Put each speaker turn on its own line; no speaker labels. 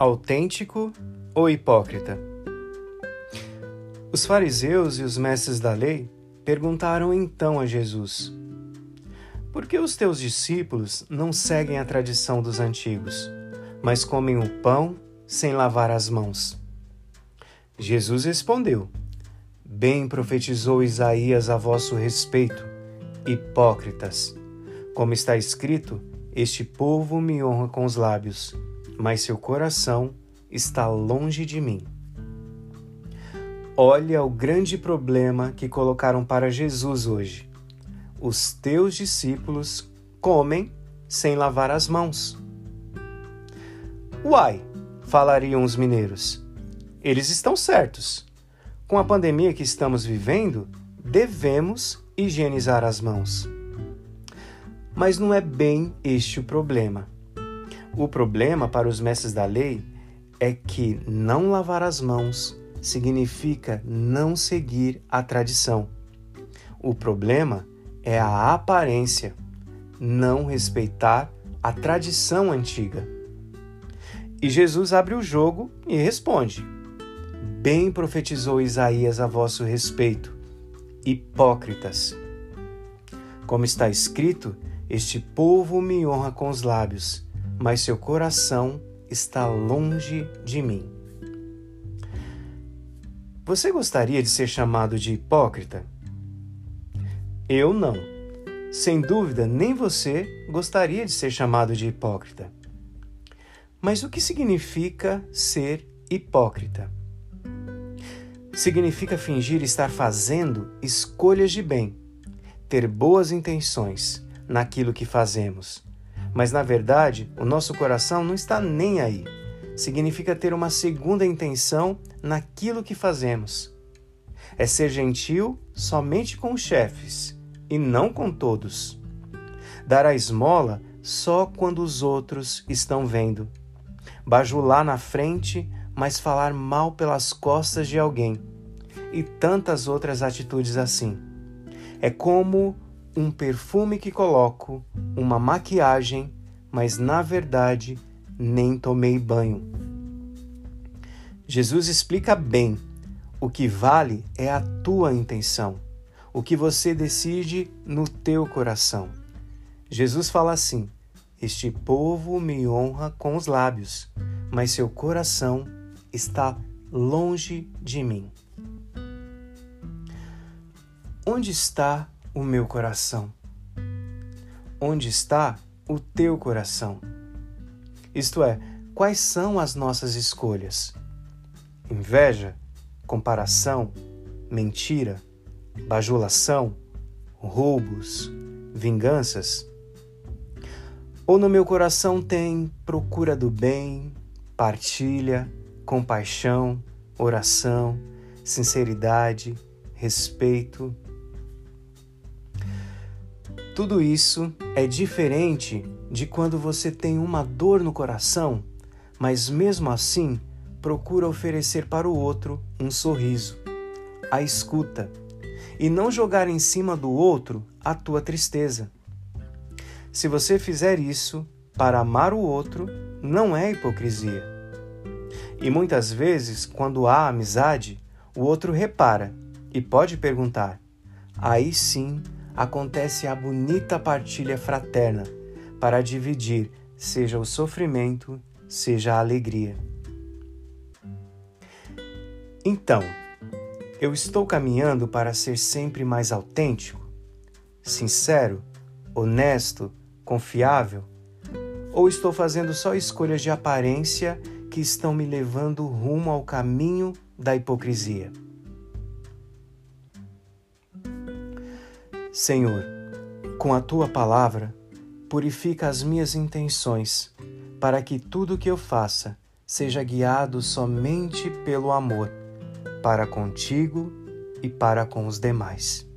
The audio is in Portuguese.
autêntico ou hipócrita? Os fariseus e os mestres da lei perguntaram então a Jesus: Por que os teus discípulos não seguem a tradição dos antigos, mas comem o pão sem lavar as mãos? Jesus respondeu: Bem profetizou Isaías a vosso respeito, hipócritas. Como está escrito, este povo me honra com os lábios mas seu coração está longe de mim. Olha o grande problema que colocaram para Jesus hoje. Os teus discípulos comem sem lavar as mãos. Uai, falariam os mineiros. Eles estão certos. Com a pandemia que estamos vivendo, devemos higienizar as mãos. Mas não é bem este o problema. O problema para os mestres da lei é que não lavar as mãos significa não seguir a tradição. O problema é a aparência, não respeitar a tradição antiga. E Jesus abre o jogo e responde: Bem profetizou Isaías a vosso respeito, hipócritas. Como está escrito, este povo me honra com os lábios, mas seu coração está longe de mim. Você gostaria de ser chamado de hipócrita? Eu não. Sem dúvida, nem você gostaria de ser chamado de hipócrita. Mas o que significa ser hipócrita? Significa fingir estar fazendo escolhas de bem, ter boas intenções naquilo que fazemos mas na verdade, o nosso coração não está nem aí. Significa ter uma segunda intenção naquilo que fazemos. É ser gentil somente com os chefes e não com todos. Dar a esmola só quando os outros estão vendo. Bajular na frente, mas falar mal pelas costas de alguém. E tantas outras atitudes assim. É como um perfume que coloco, uma maquiagem, mas na verdade nem tomei banho. Jesus explica bem: o que vale é a tua intenção, o que você decide no teu coração. Jesus fala assim: Este povo me honra com os lábios, mas seu coração está longe de mim. Onde está o meu coração? Onde está o teu coração? Isto é, quais são as nossas escolhas? Inveja, comparação, mentira, bajulação, roubos, vinganças? Ou no meu coração tem procura do bem, partilha, compaixão, oração, sinceridade, respeito, tudo isso é diferente de quando você tem uma dor no coração, mas mesmo assim procura oferecer para o outro um sorriso, a escuta, e não jogar em cima do outro a tua tristeza. Se você fizer isso para amar o outro, não é hipocrisia. E muitas vezes, quando há amizade, o outro repara e pode perguntar: aí sim acontece a bonita partilha fraterna para dividir, seja o sofrimento, seja a alegria. Então, eu estou caminhando para ser sempre mais autêntico, sincero, honesto, confiável? Ou estou fazendo só escolhas de aparência que estão me levando rumo ao caminho da hipocrisia? Senhor, com a tua palavra, purifica as minhas intenções, para que tudo que eu faça seja guiado somente pelo amor, para contigo e para com os demais.